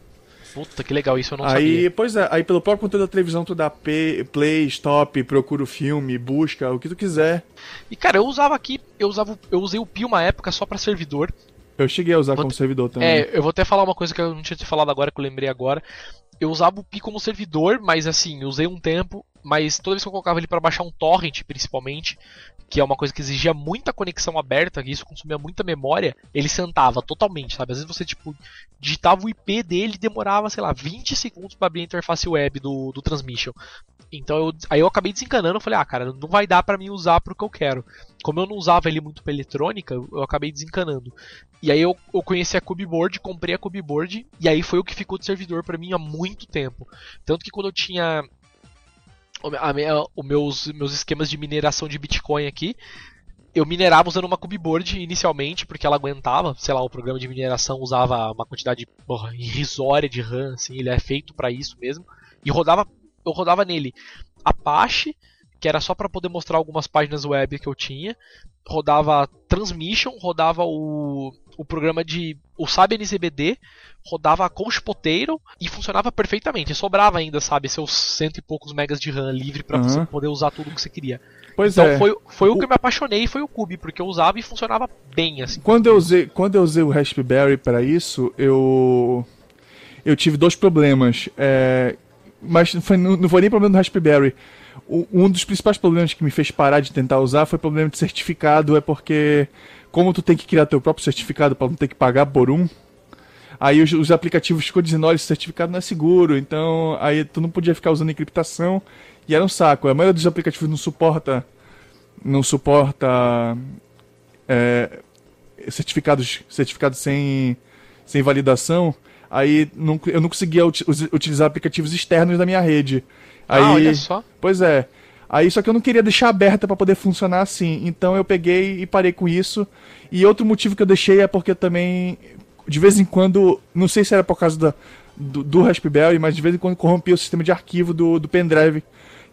Puta, que legal, isso eu não Aí, sabia. pois é, aí pelo próprio controle da televisão tu dá play, stop, procura o filme, busca, o que tu quiser. E cara, eu usava aqui, eu usava, eu usei o Pi uma época só pra servidor. Eu cheguei a usar Vou como te- servidor também. É, eu vou até falar uma coisa que eu não tinha te falado agora, que eu lembrei agora. Eu usava o Pi como servidor, mas assim, usei um tempo, mas toda vez que eu colocava ele pra baixar um torrent, principalmente, que é uma coisa que exigia muita conexão aberta, e isso consumia muita memória, ele sentava totalmente, sabe? Às vezes você, tipo, digitava o IP dele e demorava, sei lá, 20 segundos pra abrir a interface web do, do transmission. Então eu, aí eu acabei desencanando, eu falei, ah, cara, não vai dar pra mim usar pro que eu quero. Como eu não usava ele muito pra eletrônica, eu acabei desencanando. E aí eu, eu conheci a Cubeboard, comprei a Cubeboard, e aí foi o que ficou de servidor pra mim há muito tempo. Tanto que quando eu tinha a minha- os meus, meus esquemas de mineração de Bitcoin aqui, eu minerava usando uma Cubeboard inicialmente, porque ela aguentava, sei lá, o programa de mineração usava uma quantidade porra, irrisória de RAM, assim, ele é feito pra isso mesmo. E rodava, eu rodava nele Apache, que era só pra poder mostrar algumas páginas web que eu tinha. Rodava Transmission, rodava o, o programa de. o SAB NCBD, rodava Conch Potato e funcionava perfeitamente. Sobrava ainda, sabe, seus cento e poucos megas de RAM livre pra você Aham. poder usar tudo que você queria. Pois então é. foi, foi o que eu me apaixonei, foi o Cube, porque eu usava e funcionava bem, assim. Quando eu usei, quando eu usei o Raspberry para isso, eu eu tive dois problemas. É, mas não foi, não foi nem problema do Raspberry. O- um dos principais problemas que me fez parar de tentar usar foi problema de certificado, é porque como tu tem que criar teu próprio certificado para não ter que pagar por um, aí os, os aplicativos ficam dizendo, olha, esse certificado não é seguro, então aí tu não podia ficar usando encriptação e era um saco. A maioria dos aplicativos não suporta não suporta é, certificados certificados sem sem validação. Aí não, eu não conseguia utilizar aplicativos externos da minha rede. Aí, Ah, olha só. Pois é. Aí só que eu não queria deixar aberta para poder funcionar assim. Então eu peguei e parei com isso. E outro motivo que eu deixei é porque também de vez em quando, não sei se era por causa da, do, do Raspberry, mas de vez em quando corrompia o sistema de arquivo do, do pendrive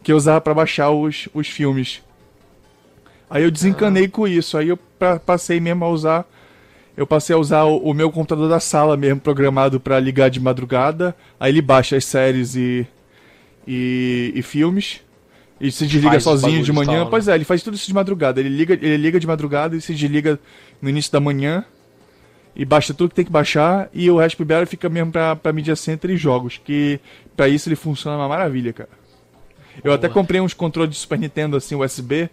que eu usava para baixar os, os filmes. Aí eu desencanei com isso. Aí eu pa- passei mesmo a usar. Eu passei a usar o, o meu computador da sala mesmo, programado para ligar de madrugada. Aí ele baixa as séries e, e, e filmes. E se desliga Faz sozinho de manhã. tal, né? Pois é, ele faz tudo isso de madrugada. Ele liga, ele liga de madrugada e se desliga no início da manhã. E baixa tudo que tem que baixar. E o Raspberry fica mesmo pra, pra Media Center e jogos. Que pra isso ele funciona uma maravilha, cara. Eu até Boa. comprei uns controles de Super Nintendo assim, USB.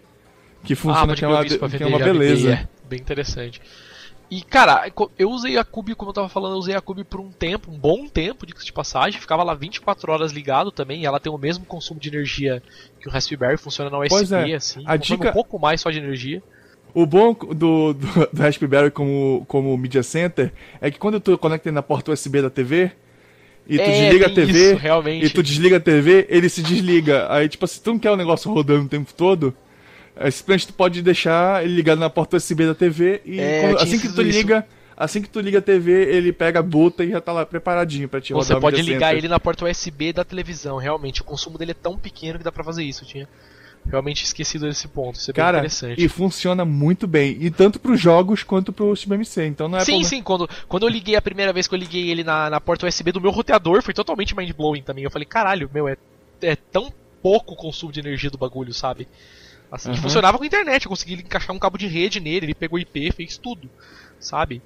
Que Ah, funciona pode que é uma, que é uma beleza. é. Bem interessante. E, cara, eu usei a Cube, como eu tava falando, eu usei a Cube por um tempo, um bom tempo, de passagem. Ficava lá 24 horas ligado também, e ela tem o mesmo consumo de energia que o Raspberry, funciona na USB, é, assim. a dica- um pouco mais só de energia. O bom do, do, do Raspberry como, como Media Center é que quando tu conecta na porta USB da TV e tu É, desliga a TV isso, realmente. e tu desliga a TV, ele se desliga. Aí, tipo, se tu não quer o negócio rodando o tempo todo, simplesmente tu pode deixar ele ligado na porta USB da TV e É, quando- eu assim que tu isso. liga, assim que tu liga a TV, ele pega a buta e já tá lá preparadinho pra te rodar Você o pode ligar Center. ele na porta USB da televisão, realmente. O consumo dele é tão pequeno que dá pra fazer isso, tinha. Realmente esquecido desse ponto. Isso é bem Cara, interessante. e funciona muito bem. E tanto pros jogos quanto pro SubMC. Então não é sim, problema. sim, quando, quando eu liguei a primeira vez que eu liguei ele na, na porta USB do meu roteador, foi totalmente mind-blowing também. Eu falei, caralho, meu, é, é tão pouco consumo de energia do bagulho, sabe? Assim, Uhum. funcionava com a internet, eu consegui encaixar um cabo de rede nele, ele pegou IP, fez tudo, sabe?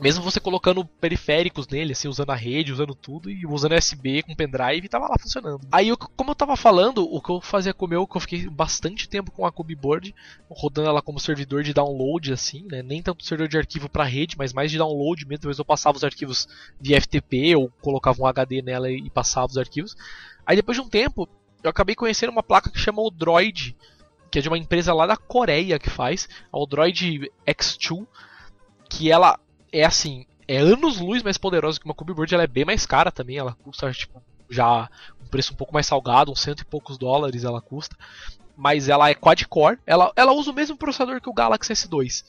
Mesmo você colocando periféricos nele, assim, usando a rede, usando tudo, e usando USB com pendrive, tava lá funcionando. Aí, eu- como eu tava falando, o que eu fazia com o meu, que eu fiquei bastante tempo com a Cubeboard, rodando ela como servidor de download, assim, né? Nem tanto servidor de arquivo pra rede, mas mais de download mesmo. Talvez eu passava os arquivos via FTP, ou colocava um HD nela e passava os arquivos. Aí depois de um tempo, eu acabei conhecendo uma placa que chama Odroid, que é de uma empresa lá da Coreia que faz, a Odroid X2, que ela é assim, é anos luz mais poderosa que uma Cubeboard, ela é bem mais cara também, ela custa tipo já um preço um pouco mais salgado, uns cento e poucos dólares ela custa, mas ela é quad-core, ela, ela usa o mesmo processador que o Galaxy S2.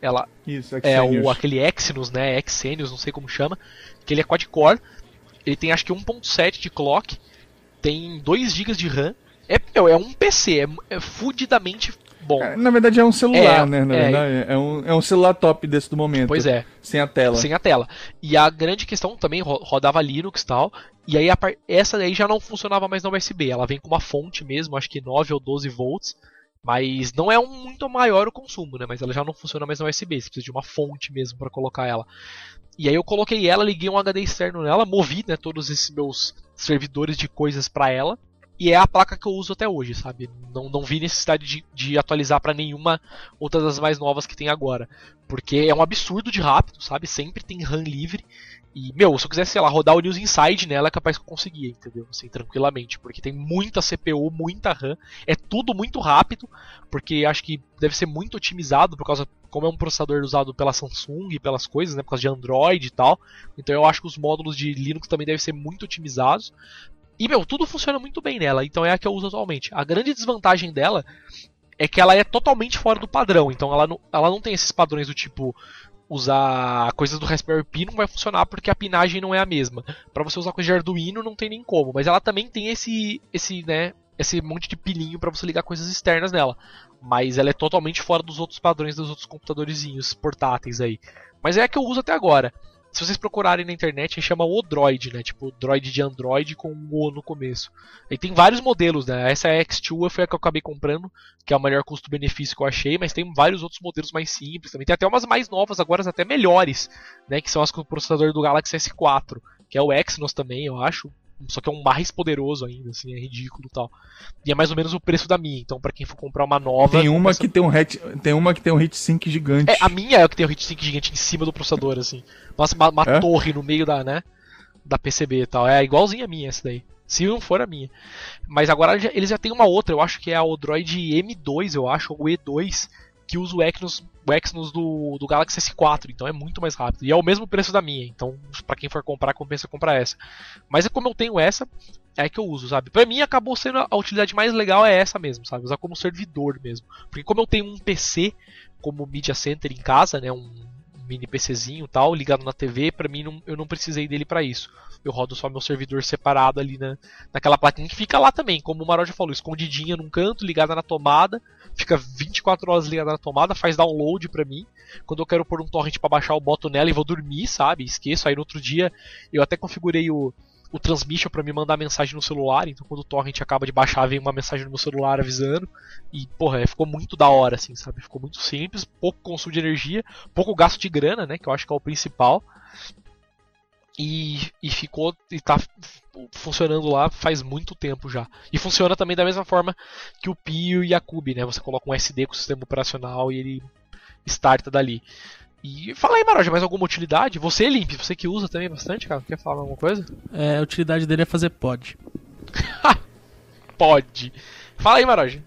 Ela Isso, é o aquele Exynos, né, Exynos, não sei como chama, que ele é quad-core, ele tem acho que 1.7 de clock, tem 2 GB de RAM, é, meu, é um PC, é, é fudidamente bom. É, Na verdade é um celular, É, né? Na é. verdade, é, um, é um celular top desse do momento. Pois é. Sem a tela. sem a tela. E a grande questão também ro- rodava Linux e tal. E aí par- essa daí já não funcionava mais na USB. Ela vem com uma fonte mesmo, acho que 9 ou 12 volts. Mas não é um muito maior o consumo, né? Mas ela já não funciona mais na USB. Você precisa de uma fonte mesmo para colocar ela. E aí eu coloquei ela, liguei um HD externo nela, movi né, todos esses meus servidores de coisas para ela. E é a placa que eu uso até hoje, sabe? Não, não vi necessidade de, de atualizar para nenhuma outra das mais novas que tem agora. Porque é um absurdo de rápido, sabe? Sempre tem RAM livre. E, meu, se eu quisesse, sei lá, rodar o News Inside nela, é capaz que eu conseguia, entendeu? Assim, tranquilamente. Porque tem muita CPU, muita RAM. É tudo muito rápido. Porque acho que deve ser muito otimizado por causa. Como é um processador usado pela Samsung e pelas coisas, né? Por causa de Android e tal. Então eu acho que os módulos de Linux também devem ser muito otimizados. E, meu, tudo funciona muito bem nela. Então é a que eu uso atualmente. A grande desvantagem dela é que ela é totalmente fora do padrão. Então ela não, ela não tem esses padrões do tipo usar coisas do Raspberry Pi não vai funcionar porque a pinagem não é a mesma. Para você usar coisa de Arduino não tem nem como, mas ela também tem esse esse, né, esse monte de pininho para você ligar coisas externas nela. Mas ela é totalmente fora dos outros padrões dos outros computadorzinhos portáteis aí. Mas é a que eu uso até agora. Se vocês procurarem na internet, chama Odroid, né? Tipo, Droid de Android com um O no começo. E tem vários modelos, né? Essa é a X2 foi a que eu acabei comprando, que é o melhor custo-benefício que eu achei, mas tem vários outros modelos mais simples também. Tem até umas mais novas agora, até melhores, né? Que são as com o processador do Galaxy S4, que é o Exynos também, eu acho. Só que é um mais poderoso ainda, assim, é ridículo e tal. E é mais ou menos o preço da minha, então pra quem for comprar uma nova. Tem uma começa- que tem um hat, tem uma que tem um hit sync gigante. É, a minha é a que tem o heatsink gigante em cima do processador, assim. Nossa, uma, uma É? torre no meio da, né? Da PCB e tal. É igualzinha a minha essa daí. Se não for a minha. Mas agora eles já tem uma outra, eu acho que é a Odroid M2, eu acho, ou E2, que usa o Exynos, o Exynos do, do Galaxy S4, então é muito mais rápido. E é o mesmo preço da minha, então pra quem for comprar, compensa comprar essa. Mas é como eu tenho essa, é que eu uso, sabe? Pra mim acabou sendo a utilidade mais legal é essa mesmo, sabe? Usar como servidor mesmo. Porque como eu tenho um PC como Media Center em casa, né, um mini PCzinho tal, ligado na TV, pra mim não- eu não precisei dele pra isso. Eu rodo só meu servidor separado ali na, naquela plaquinha que fica lá também, como o Maró já falou, escondidinha num canto, ligada na tomada, fica 24 horas ligada na tomada, faz download pra mim. Quando eu quero pôr um torrent pra baixar, eu boto nela e vou dormir, sabe? Esqueço. Aí no outro dia eu até configurei o, o transmission pra me mandar mensagem no celular, então quando o torrent acaba de baixar, vem uma mensagem no meu celular avisando. E, porra, é, ficou muito da hora, assim, sabe? Ficou muito simples, pouco consumo de energia, pouco gasto de grana, né? Que eu acho que é o principal. E, e ficou. E tá funcionando lá faz muito tempo já. E funciona também da mesma forma que o Pio e a Cube, né? Você coloca um SD com o sistema operacional e ele starta dali. E fala aí, Maroja, mais alguma utilidade? Você, Limp, você que usa também bastante, cara? Quer falar alguma coisa? É, a utilidade dele é fazer pod. Pode. Fala aí, Maroja.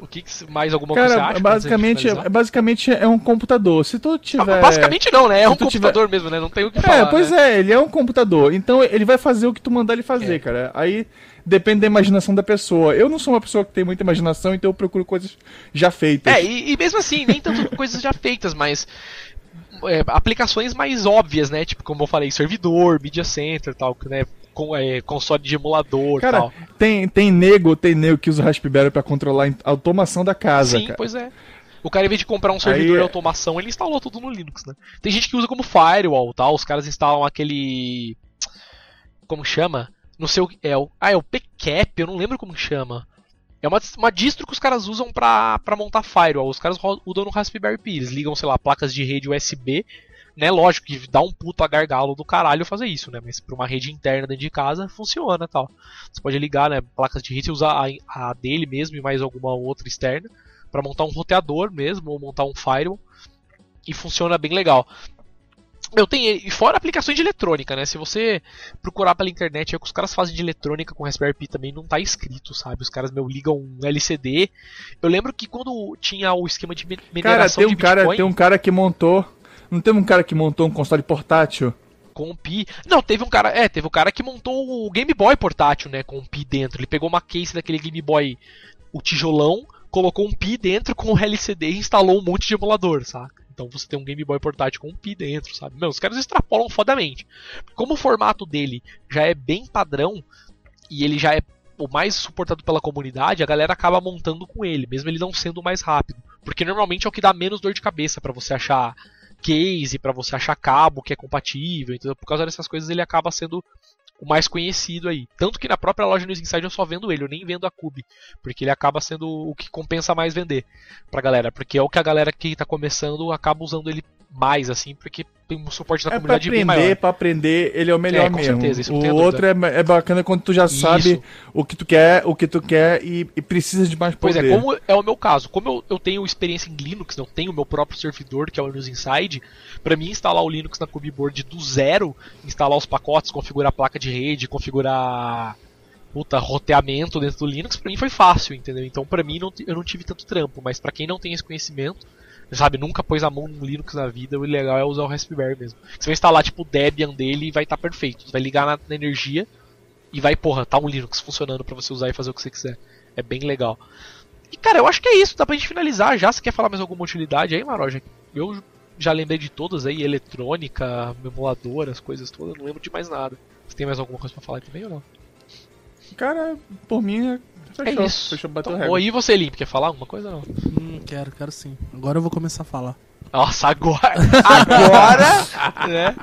O que, que mais alguma coisa você acha? basicamente, é, basicamente é um computador. Se tu finalizar? tiver. Ah, Basicamente não, né? É um computador mesmo, né? Não tem o que falar. É, pois né? é, ele é um computador. Então ele vai fazer o que tu mandar ele fazer, É. cara. Aí depende da imaginação da pessoa. Eu não sou uma pessoa que tem muita imaginação, então eu procuro coisas já feitas. É, e, e mesmo assim, nem tanto coisas já feitas, mas é, aplicações mais óbvias, né? Tipo, como eu falei, servidor, media center e tal, né? com é, console de emulador Cara, tal. tem, tem nego, tem nego que usa Raspberry pra controlar a automação da casa, Sim, cara. pois é. O cara, em vez de comprar um servidor é- de automação, ele instalou tudo no Linux, né? Tem gente que usa como firewall, tal. Os caras instalam aquele. Como chama? Não sei o. É o... Ah, é o PCAP, eu não lembro como chama. É uma, uma distro que os caras usam pra, pra montar firewall. Os caras udam no Raspberry Pi. Eles ligam, sei lá, placas de rede USB. Né, lógico que dá um puta gargalo do caralho fazer isso, né? Mas pra uma rede interna dentro de casa funciona tal. Você pode ligar, né? Placas de rede, você usa a, a dele mesmo e mais alguma outra externa para montar um roteador mesmo ou montar um firewall e funciona bem legal. Eu tenho e fora aplicações de eletrônica, né? Se você procurar pela internet, é o que os caras fazem de eletrônica com Raspberry Pi também não tá escrito, sabe? Os caras meu ligam um LCD. Eu lembro que quando tinha o esquema de mi- Cara, mineração tem um de cara, Bitcoin tem um cara que montou. Não tem um cara que montou um console portátil? com o Pi, não, teve um cara, é, teve um cara que montou o Game Boy portátil, né, com o Pi dentro. Ele pegou uma case daquele Game Boy, o tijolão, colocou um Pi dentro com o LCD e instalou um monte de emulador, saca? Então você tem um Game Boy portátil com um Pi dentro, sabe? Meu, os caras extrapolam fodamente. Como o formato dele já é bem padrão e ele já é o mais suportado pela comunidade, a galera acaba montando com ele, mesmo ele não sendo o mais rápido. Porque normalmente é o que dá menos dor de cabeça pra você achar case, pra você achar cabo que é compatível, entendeu? Por causa dessas coisas ele acaba sendo o mais conhecido aí. Tanto que na própria loja News Inside eu só vendo ele, eu nem vendo a Cube, porque ele acaba sendo o que compensa mais vender pra galera, porque é o que a galera que tá começando acaba usando ele mais assim, porque tem um suporte da É pra comunidade bem aprender, maior. pra aprender, ele é o melhor É, com mesmo. certeza, isso o outro é, é bacana quando tu já sabe Isso. o que tu quer, o que tu quer e, e precisa de mais Pois poder. é, como é o meu caso, como eu, eu tenho experiência em Linux, não tenho o meu próprio servidor, que é o News Inside, pra mim instalar o Linux na Cubeboard do zero, instalar os pacotes, configurar a placa de rede, configurar puta, roteamento dentro do Linux, pra mim foi fácil, entendeu? Então pra mim não, eu não tive tanto trampo, mas pra quem não tem esse conhecimento, sabe, nunca pôs a mão no Linux na vida, o legal é usar o Raspberry mesmo. Você vai instalar tipo o Debian dele e vai estar perfeito. Você vai ligar na, na energia e vai, porra, tá um Linux funcionando pra você usar e fazer o que você quiser. É bem legal. E cara, eu acho que é isso, dá pra gente finalizar já. Você quer falar mais alguma utilidade aí, Maroja? Eu já lembrei de todas aí, eletrônica, emulador, as coisas todas, não lembro de mais nada. Você tem mais alguma coisa pra falar também ou não? Cara, por mim, é- fechou. é isso. Fechou, bateu Então, o recorde. ou aí você, Limp, quer falar alguma coisa ou não? Hum, quero, quero sim. Agora eu vou começar a falar. Nossa, agora! Agora! né?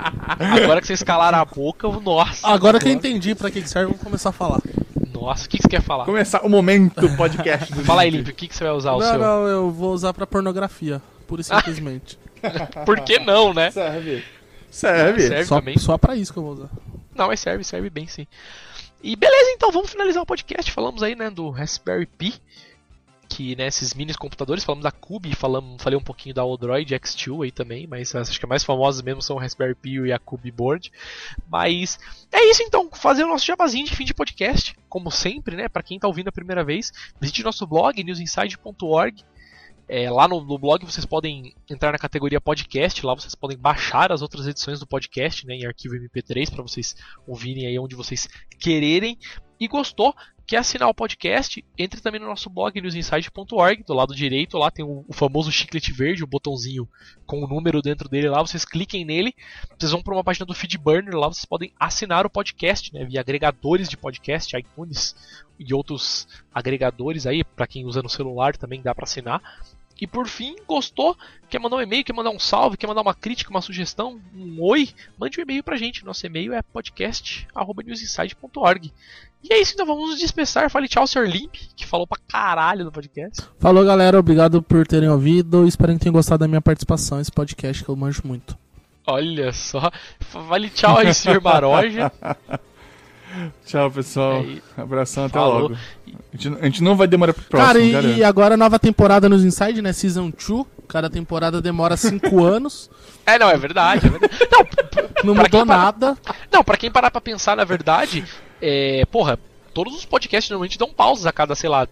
Agora que vocês calaram a boca, eu- nossa! Agora que eu entendi pra que que serve, eu vou começar a falar. Nossa, o que, que você quer falar? Começar o momento podcast do Fala aí, Limp. O que, que você vai usar o Não, seu? não, eu vou usar pra pornografia. Pura e simplesmente. Por que não, né? Serve. Serve. Serve só, também. só pra isso que eu vou usar. Não, mas serve, serve bem sim. E beleza, então vamos finalizar o podcast. Falamos aí, né, do Raspberry Pi, que né, esses mini computadores, falamos da Cube, falamos, falei um pouquinho da Odroid X2 aí também, mas acho que as mais famosas mesmo são o Raspberry Pi e a Cube Board. Mas é isso então, fazer o nosso jabazinho de fim de podcast, como sempre, né, para quem tá ouvindo a primeira vez, visite nosso blog newsinside.org. É, lá no, no blog vocês podem entrar na categoria podcast, lá vocês podem baixar as outras edições do podcast né, em arquivo MP3 para vocês ouvirem aí onde vocês quererem. E gostou? Quer assinar o podcast? Entre também no nosso blog newsinside.org. Do lado direito lá tem o, o famoso chiclete verde, o botãozinho com o número dentro dele lá. Vocês cliquem nele, vocês vão para uma página do Feedburner. Lá vocês podem assinar o podcast né, via agregadores de podcast, iTunes e outros agregadores aí. Para quem usa no celular também dá para assinar. E por fim, gostou? Quer mandar um e-mail, quer mandar um salve, quer mandar uma crítica, uma sugestão, um oi? Mande um e-mail pra gente. Nosso e-mail é podcast.newsinside.org. E é isso, então vamos nos dispersar. Fale tchau, Sr. Limp, que falou pra caralho no podcast. Falou, galera. Obrigado por terem ouvido. Espero que tenham gostado da minha participação nesse podcast, que eu manjo muito. Olha só. Fale tchau aí, Sr. Maroja. Tchau, pessoal. É, Abração, até Falou. logo. A gente, a gente não vai demorar pro próximo, Cara, e, garanto. e agora a nova temporada nos Inside, né? Season 2. Cada temporada demora 5 anos. É, não, é verdade. É verdade. Não, Não mudou quem para- nada. Não, pra quem parar pra pensar, na verdade, é, porra, todos os podcasts normalmente dão pausas a cada, sei lá,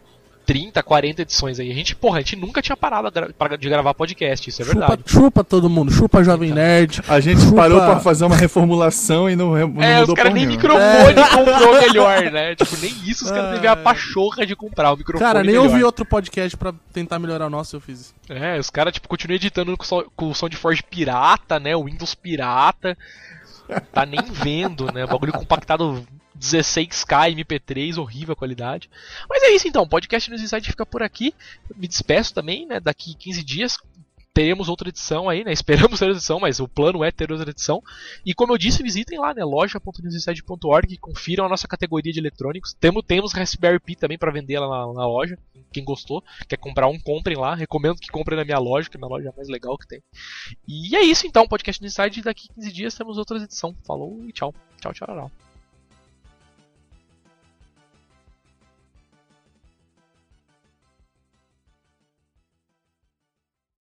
30, 40 edições aí. A gente, porra, a gente nunca tinha parado de gravar podcast, isso é Chupa, verdade. chupa todo mundo. Chupa Jovem Nerd. A gente Chupa- parou pra fazer uma reformulação e não, não É, mudou os caras nem nenhuma. microfone comprou melhor, né? Tipo, nem isso os caras Ai. teve a pachorra de comprar o microfone Cara, nem melhor. ouvi outro podcast pra tentar melhorar o nosso, eu fiz. É, os caras, tipo, continuam editando com o som de Forge pirata, né? O Windows pirata. Tá nem vendo, né? O bagulho compactado 16K MP3, horrível qualidade. Mas é isso então, podcast News Insight fica por aqui. Me despeço também, né? Daqui 15 dias teremos outra edição aí, né? Esperamos ter outra edição, mas o plano é ter outra edição. E como eu disse, visitem lá, né? loja.newsinside.org confiram a nossa categoria de eletrônicos. Temos, temos Raspberry Pi também para vender lá na, na, loja. Quem gostou, quer comprar um, comprem lá. Recomendo que comprem na minha loja, que é a minha loja é a mais legal que tem. E é isso então, podcast Inside. Daqui 15 dias temos outra edição. Falou e tchau. Tchau, tchau, tchau.